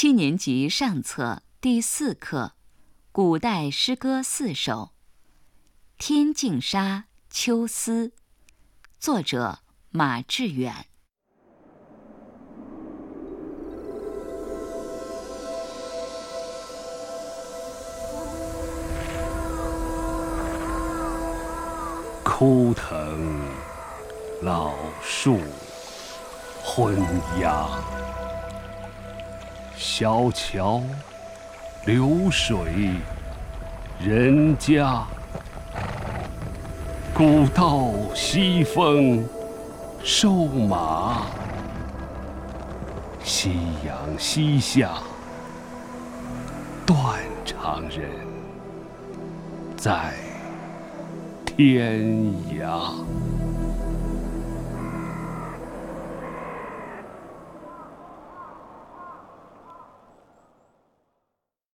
七年级上册第四课，古代诗歌四首。《天净沙·秋思》，作者马致远。枯藤老树昏鸦，小桥流水人家。古道西风瘦马，夕阳西下断肠人在天涯。